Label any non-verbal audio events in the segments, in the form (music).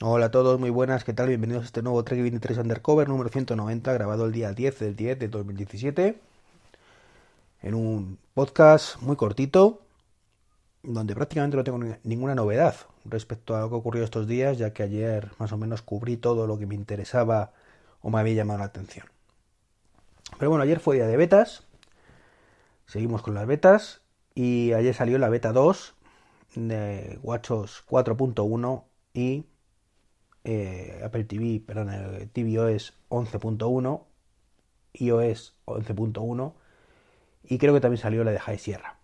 Hola a todos, muy buenas, ¿qué tal? Bienvenidos a este nuevo Trek 23 Undercover número 190, grabado el día 10 del 10 de 2017, en un podcast muy cortito, donde prácticamente no tengo ninguna novedad respecto a lo que ocurrió estos días, ya que ayer más o menos cubrí todo lo que me interesaba o me había llamado la atención. Pero bueno, ayer fue día de betas, seguimos con las betas, y ayer salió la beta 2 de WatchOS 4.1 y eh, Apple TV, perdón, el tvOS 11.1, iOS 11.1 y creo que también salió la de High Sierra.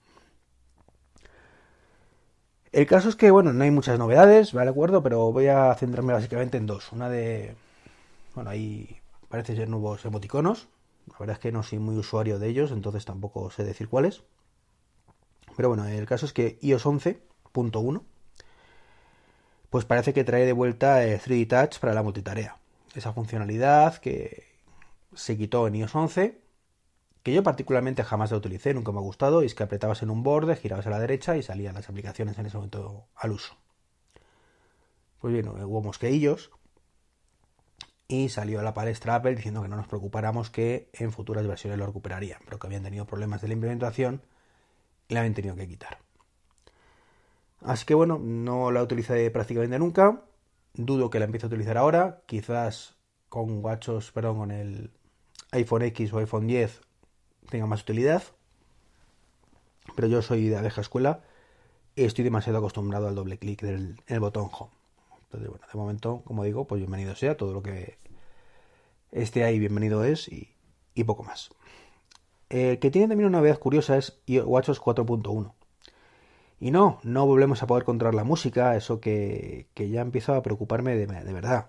El caso es que, bueno, no hay muchas novedades, ¿vale? acuerdo, pero voy a centrarme básicamente en dos. Una de, bueno, ahí parece ser nuevos emoticonos. La verdad es que no soy muy usuario de ellos, entonces tampoco sé decir cuáles. Pero bueno, el caso es que iOS 11.1 pues parece que trae de vuelta el 3D Touch para la multitarea. Esa funcionalidad que se quitó en iOS 11, que yo particularmente jamás la utilicé, nunca me ha gustado, y es que apretabas en un borde, girabas a la derecha y salían las aplicaciones en ese momento al uso. Pues bien, hubo mosqueillos y salió a la palestra Apple diciendo que no nos preocupáramos que en futuras versiones lo recuperarían, pero que habían tenido problemas de la implementación y la habían tenido que quitar. Así que bueno, no la utilicé prácticamente nunca. Dudo que la empiece a utilizar ahora. Quizás con WatchOS, perdón, con el iPhone X o iPhone 10 tenga más utilidad. Pero yo soy de vieja escuela y estoy demasiado acostumbrado al doble clic en el botón Home. Entonces, bueno, de momento, como digo, pues bienvenido sea todo lo que esté ahí, bienvenido es y, poco más. El que tiene también una novedad curiosa es WatchOS 4.1. Y no, no volvemos a poder controlar la música, eso que, ya empieza a preocuparme de, verdad.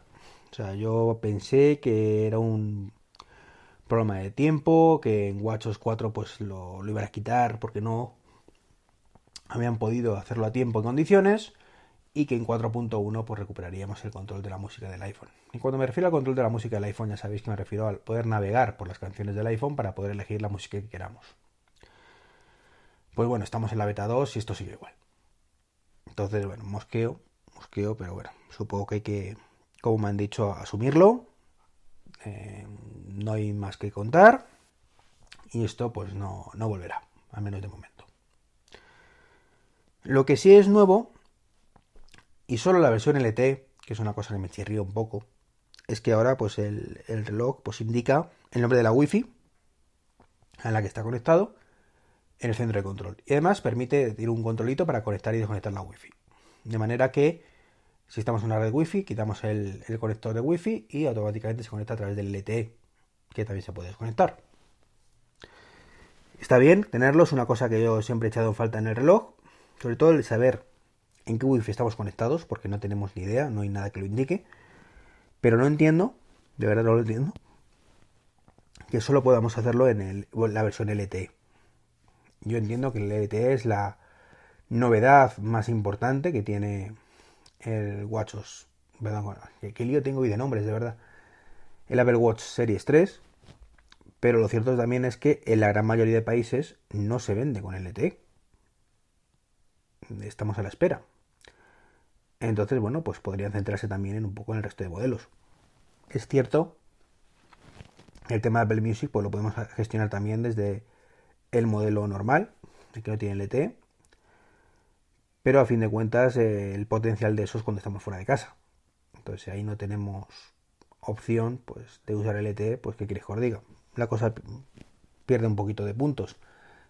O sea, yo pensé que era un problema de tiempo, que en WatchOS 4 pues lo, lo iban a quitar porque no habían podido hacerlo a tiempo en condiciones y que en 4.1 pues recuperaríamos el control de la música del iPhone. Y cuando me refiero al control de la música del iPhone ya sabéis que me refiero al poder navegar por las canciones del iPhone para poder elegir la música que queramos. Pues bueno, estamos en la beta 2 y esto sigue igual. Entonces, bueno, mosqueo, mosqueo, pero bueno, supongo que hay que, como me han dicho, asumirlo. Eh, no hay más que contar. Y esto pues no, no volverá, al menos de momento. Lo que sí es nuevo, y solo la versión LT, que es una cosa que me chirría un poco, es que ahora pues el, el reloj pues indica el nombre de la wifi a la que está conectado en el centro de control. Y además permite ir un controlito para conectar y desconectar la wifi. De manera que si estamos en una red wifi, quitamos el, conector de wifi y automáticamente se conecta a través del LTE, que también se puede desconectar. Está bien tenerlo, es una cosa que yo siempre he echado en falta en el reloj, sobre todo el saber en qué wifi estamos conectados, porque no tenemos ni idea, no hay nada que lo indique. Pero no entiendo, de verdad no lo entiendo, que solo podamos hacerlo en la versión LTE. Yo entiendo que el LTE es la novedad más importante que tiene el WatchOS. Perdón, qué lío tengo hoy de nombres, de verdad. El Apple Watch Series 3. Pero lo cierto también es que en la gran mayoría de países no se vende con LTE. Estamos a la espera. Entonces, bueno, pues podrían centrarse también en un poco en el resto de modelos. Es cierto, el tema de Apple Music pues lo podemos gestionar también desde el modelo normal, el que no tiene LTE, pero a fin de cuentas eh, el potencial de eso es cuando estamos fuera de casa. Entonces ahí no tenemos opción pues de usar LTE, pues qué quieres que os diga. La cosa pierde un poquito de puntos.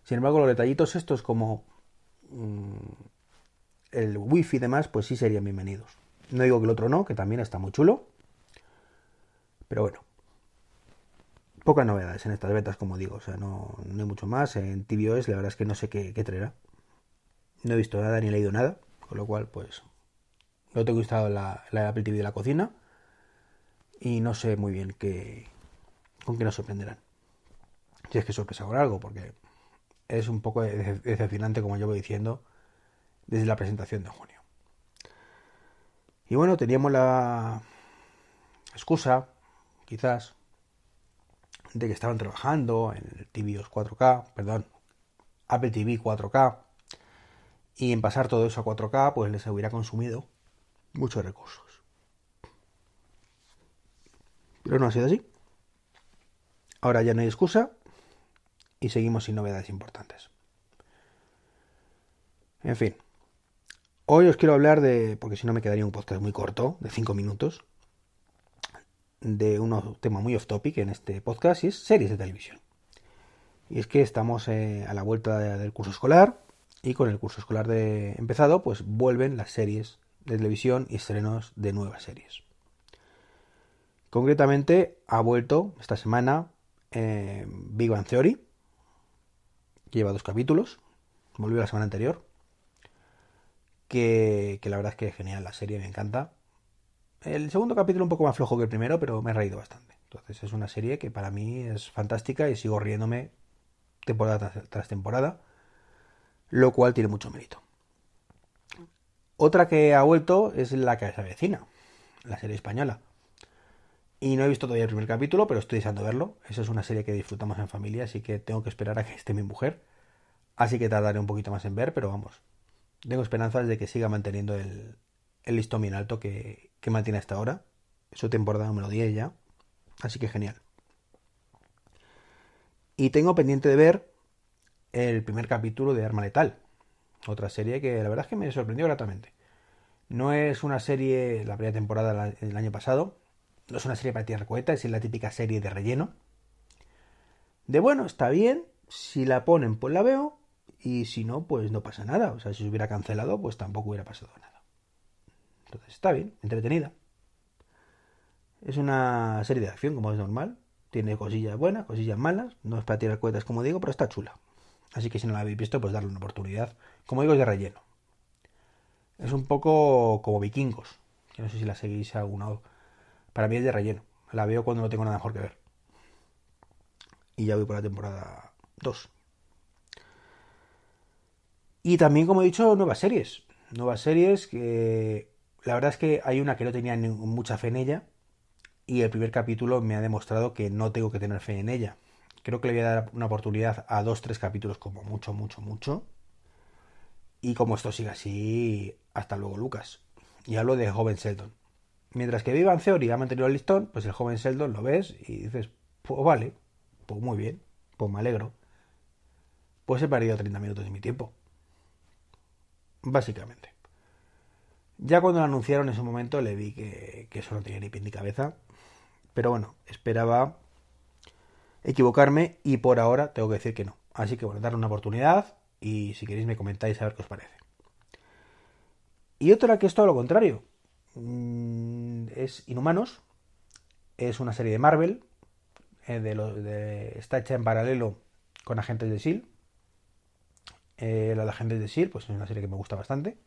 Sin embargo, los detallitos estos como mm, el wifi y demás, pues sí serían bienvenidos. No digo que el otro no, que también está muy chulo. Pero bueno, pocas novedades en estas betas, como digo, o sea, no, hay mucho más. En tvOS la verdad es que no sé qué, traerá. No he visto nada ni he leído nada, con lo cual, pues, no tengo instalado la, la Apple TV de la cocina y no sé muy bien qué, con qué nos sorprenderán. Si es que sorpresa con algo, porque es un poco decepcionante, como voy diciendo, desde la presentación de junio. Y bueno, teníamos la excusa, quizás, de que estaban trabajando en el tvOS 4K, perdón, Apple TV 4K, y en pasar todo eso a 4K, pues les hubiera consumido muchos recursos. Pero no ha sido así. Ahora ya no hay excusa y seguimos sin novedades importantes. En fin. Hoy os quiero hablar de, porque si no me quedaría un podcast muy corto, de 5 minutos, de un tema muy off topic en este podcast y es series de televisión. Y es que estamos eh, a la vuelta del curso escolar y con el curso escolar de empezado pues vuelven las series de televisión y estrenos de nuevas series. Concretamente ha vuelto esta semana eh, Big Bang Theory, lleva dos capítulos, volvió la semana anterior, que, que la verdad es que es genial la serie, me encanta. El segundo capítulo un poco más flojo que el primero, pero me he reído bastante. Entonces es una serie que para mí es fantástica y sigo riéndome temporada tras temporada, lo cual tiene mucho mérito. Otra que ha vuelto es la que se avecina, la serie española. Y no he visto todavía el primer capítulo, pero estoy deseando verlo. Esa es una serie que disfrutamos en familia, así que tengo que esperar a que esté mi mujer. Así que tardaré un poquito más en ver, pero vamos. Tengo esperanzas de que siga manteniendo el, el listón bien alto que, que mantiene hasta ahora. Su temporada número 10 ya. Así que genial. Y tengo pendiente de ver el primer capítulo de Arma Letal. Otra serie que la verdad es que me sorprendió gratamente. No es una serie, la primera temporada del año pasado, no es una serie para tirar coheta, es la típica serie de relleno. De bueno, está bien, si la ponen pues la veo, y si no, pues no pasa nada. O sea, si se hubiera cancelado, pues tampoco hubiera pasado nada. Entonces está bien, entretenida. Es una serie de acción, como es normal. Tiene cosillas buenas, cosillas malas. No es para tirar cohetes, como digo, pero está chula. Así que si no la habéis visto, pues darle una oportunidad. Como digo, es de relleno. Es un poco como vikingos. no sé si la seguís alguna. Para mí es de relleno. La veo cuando no tengo nada mejor que ver. Y ya voy por la temporada 2. Y también, como he dicho, nuevas series. Nuevas series que la verdad es que hay una que no tenía mucha fe en ella. Y el primer capítulo me ha demostrado que no tengo que tener fe en ella. Creo que le voy a dar una oportunidad a dos, tres capítulos como mucho, mucho, mucho. Y como esto sigue así, hasta luego Lucas. Y hablo de Joven Sheldon. Mientras que Vivan Theory ha mantenido el listón, pues el Joven Sheldon lo ves y dices, pues vale, pues muy bien, pues me alegro. Pues he perdido 30 minutos de mi tiempo. Básicamente. Ya cuando lo anunciaron en ese momento le vi que, eso no tenía ni pie ni cabeza. Pero bueno, esperaba equivocarme y por ahora tengo que decir que no. Así que bueno, darle una oportunidad y si queréis me comentáis a ver qué os parece. Y otra que es todo lo contrario. Mm, es Inhumanos. Es una serie de Marvel. Eh, está hecha en paralelo con Agentes de S.H.I.E.L.D. Eh, la de Agentes de S.H.I.E.L.D. pues es una serie que me gusta bastante.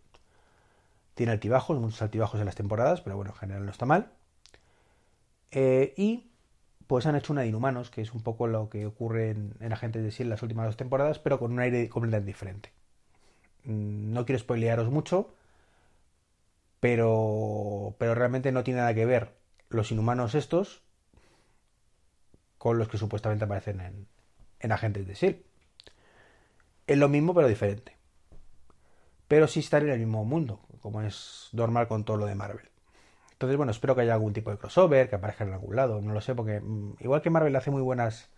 Tiene altibajos, muchos altibajos en las temporadas, pero bueno, en general no está mal. Eh, y pues han hecho una de Inhumanos, que es un poco lo que ocurre en, Agentes de S.H.I.E.L.D. las últimas dos temporadas, pero con un aire completamente diferente. Mm, no quiero spoilearos mucho, pero, pero realmente no tiene nada que ver los Inhumanos estos con los que supuestamente aparecen en, en Agentes de S.H.I.E.L.D. Es lo mismo, pero diferente. Pero sí están en el mismo mundo, como es normal con todo lo de Marvel. Entonces, bueno, espero que haya algún tipo de crossover, que aparezca en algún lado, no lo sé, porque mm, igual que Marvel hace muy buenas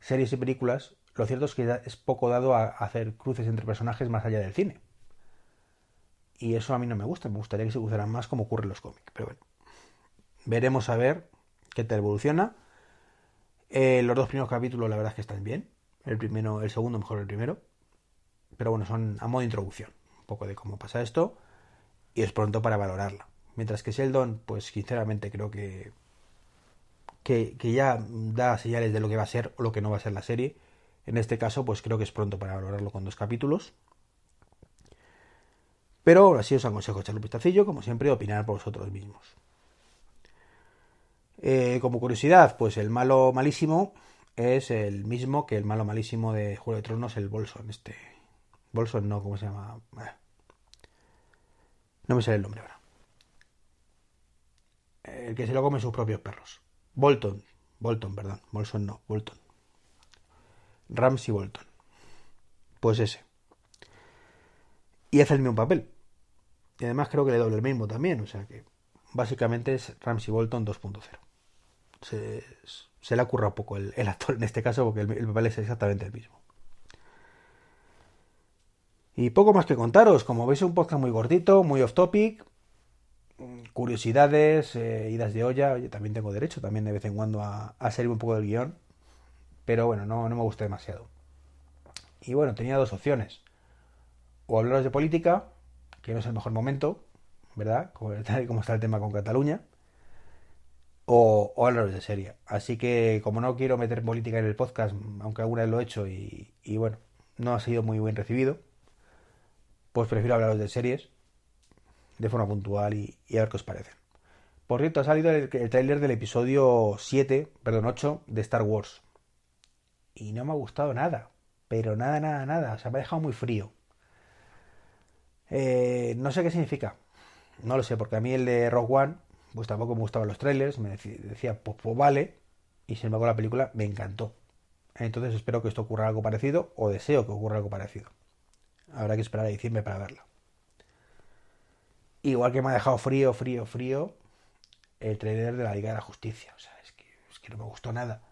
series y películas, lo cierto es que es poco dado a hacer cruces entre personajes más allá del cine. Y eso a mí no me gusta, me gustaría que se cruzaran más como ocurre en los cómics. Pero bueno, veremos a ver qué te evoluciona. Eh, los dos primeros capítulos la verdad es que están bien. El primero, el segundo mejor el primero. Pero bueno, son a modo de introducción. Un poco de cómo pasa esto. Y es pronto para valorarla. Mientras que Sheldon, pues sinceramente creo que, que, ya da señales de lo que va a ser o lo que no va a ser la serie. En este caso, pues creo que es pronto para valorarlo con dos capítulos. Pero ahora sí os aconsejo echarle un vistacillo, como siempre, opinar por vosotros mismos. Eh, como curiosidad, pues el malo malísimo es el mismo que el malo malísimo de Juego de Tronos, el Bolson. Este. Bolson no, ¿cómo se llama? No me sale el nombre ahora el que se lo come sus propios perros. Bolton, Bolton, perdón, Bolson no, Bolton. Ramsey Bolton. Pues ese. Y hace el mismo papel. Y además creo que le doble el mismo también, o sea que básicamente es Ramsey Bolton 2.0. se, se le ha currado poco el, actor en este caso porque el papel es exactamente el mismo. Y poco más que contaros, como veis un podcast muy gordito, muy off topic, curiosidades, eh, idas de olla, yo también tengo derecho también de vez en cuando a, a un poco del guion, pero bueno, no, no me gusta demasiado. Y bueno, tenía dos opciones, o hablaros de política, que no es el mejor momento, ¿verdad? Como, (laughs) está el tema con Cataluña, o, hablaros de serie. Así que como no quiero meter política en el podcast, aunque alguna vez lo he hecho y bueno, no ha sido muy bien recibido, pues prefiero hablaros de series de forma puntual y, y, a ver qué os parece. Por cierto, ha salido el, el tráiler del episodio 7, perdón, 8 de Star Wars. Y no me ha gustado nada. Pero nada, nada, nada. O sea, me ha dejado muy frío. Eh, no sé qué significa. No lo sé, porque a mí el de Rogue One, pues tampoco me gustaban los trailers. Me decía, pues, pues vale. Y sin embargo la película me encantó. Entonces espero que esto ocurra algo parecido o deseo que ocurra algo parecido. Habrá que esperar a diciembre para verla. Igual que me ha dejado frío, frío, frío el trailer de la Liga de la Justicia. O sea, es que, es que no me gustó nada.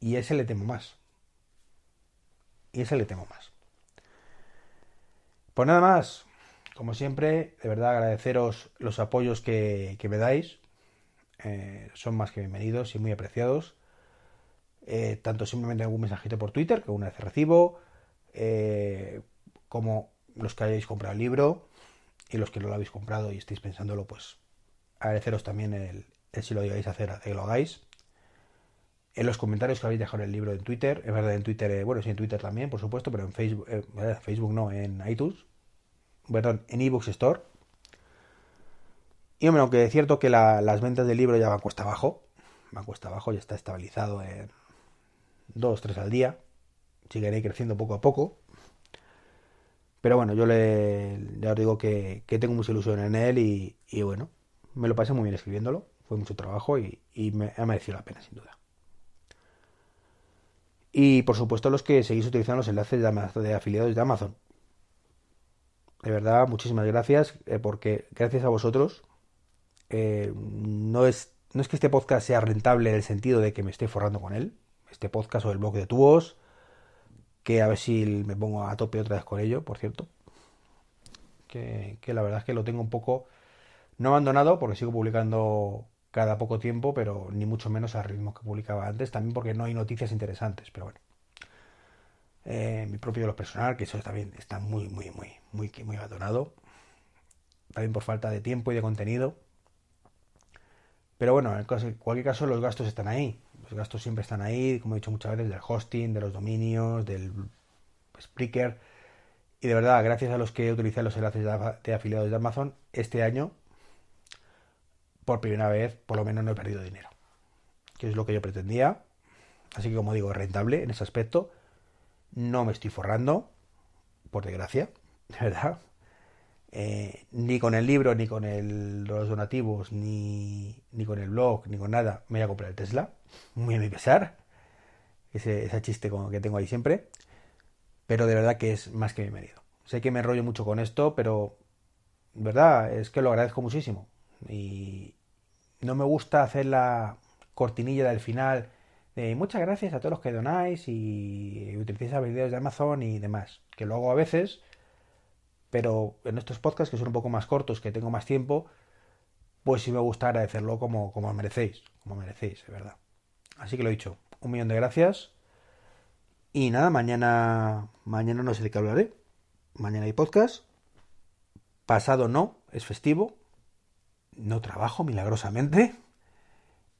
Y ese le temo más. Y ese le temo más. Pues nada más. Como siempre, de verdad agradeceros los apoyos que, que me dais. Eh, son más que bienvenidos y muy apreciados. Eh, tanto simplemente algún mensajito por Twitter, que una vez recibo, eh, como los que hayáis comprado el libro y los que no lo habéis comprado y estáis pensándolo, pues agradeceros también el, si lo llegáis a hacer, que lo hagáis. En los comentarios que habéis dejado el libro en Twitter, es verdad, en Twitter, eh, bueno, sí, en Twitter también, por supuesto, pero en Facebook, eh, Facebook no, en iTunes, perdón, en eBooks Store. Y hombre, aunque es cierto que la, las ventas del libro ya van cuesta abajo, van cuesta abajo, ya está estabilizado en 2, 3 al día, seguiré creciendo poco a poco. Pero bueno, yo le, ya os digo que, que, tengo mucha ilusión en él y, y, bueno, me lo pasé muy bien escribiéndolo, fue mucho trabajo y, y me ha merecido la pena, sin duda. Y por supuesto los que seguís utilizando los enlaces de, afiliados de Amazon. De verdad, muchísimas gracias, eh, porque gracias a vosotros eh, no, es, no es que este podcast sea rentable en el sentido de que me esté forrando con él, este podcast o el blog de tuos, que a ver si me pongo a tope otra vez con ello, por cierto. Que, la verdad es que lo tengo un poco no abandonado porque sigo publicando cada poco tiempo, pero ni mucho menos al ritmo que publicaba antes, también porque no hay noticias interesantes, pero bueno. Eh, mi propio de los personal, que eso también está muy, muy, muy, muy, muy abandonado. También por falta de tiempo y de contenido. Pero bueno, en cualquier caso los gastos están ahí. Los gastos siempre están ahí, como he dicho muchas veces, del hosting, de los dominios, del Spreaker. Y de verdad, gracias a los que utilicé los enlaces de afiliados de Amazon, este año por primera vez, por lo menos no he perdido dinero. Que es lo que yo pretendía. Así que como digo, rentable en ese aspecto. No me estoy forrando, por desgracia, (laughs) de verdad. Eh, ni con el libro, ni con el, los donativos, ni, ni, con el blog, ni con nada, me voy a comprar el Tesla. Muy a mi pesar. Ese, ese chiste que tengo ahí siempre. Pero de verdad que es más que bienvenido. Sé que me enrollo mucho con esto, pero verdad es que lo agradezco muchísimo y no me gusta hacer la cortinilla del final muchas gracias a todos los que donáis y utilizáis vídeos de Amazon y demás, que lo hago a veces, pero en estos podcasts que son un poco más cortos, que tengo más tiempo, pues sí me gusta agradecerlo como, como merecéis, como merecéis, de verdad. Así que lo he dicho, un millón de gracias. Y nada, mañana, mañana no sé de qué hablaré. Mañana hay podcast. Pasado no, es festivo, no trabajo milagrosamente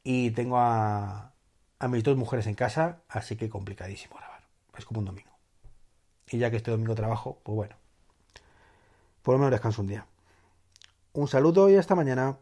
y tengo a, a mis dos mujeres en casa, así que complicadísimo grabar. Es como un domingo. Y ya que este domingo trabajo, pues bueno, por lo menos descanso un día. Un saludo y hasta mañana.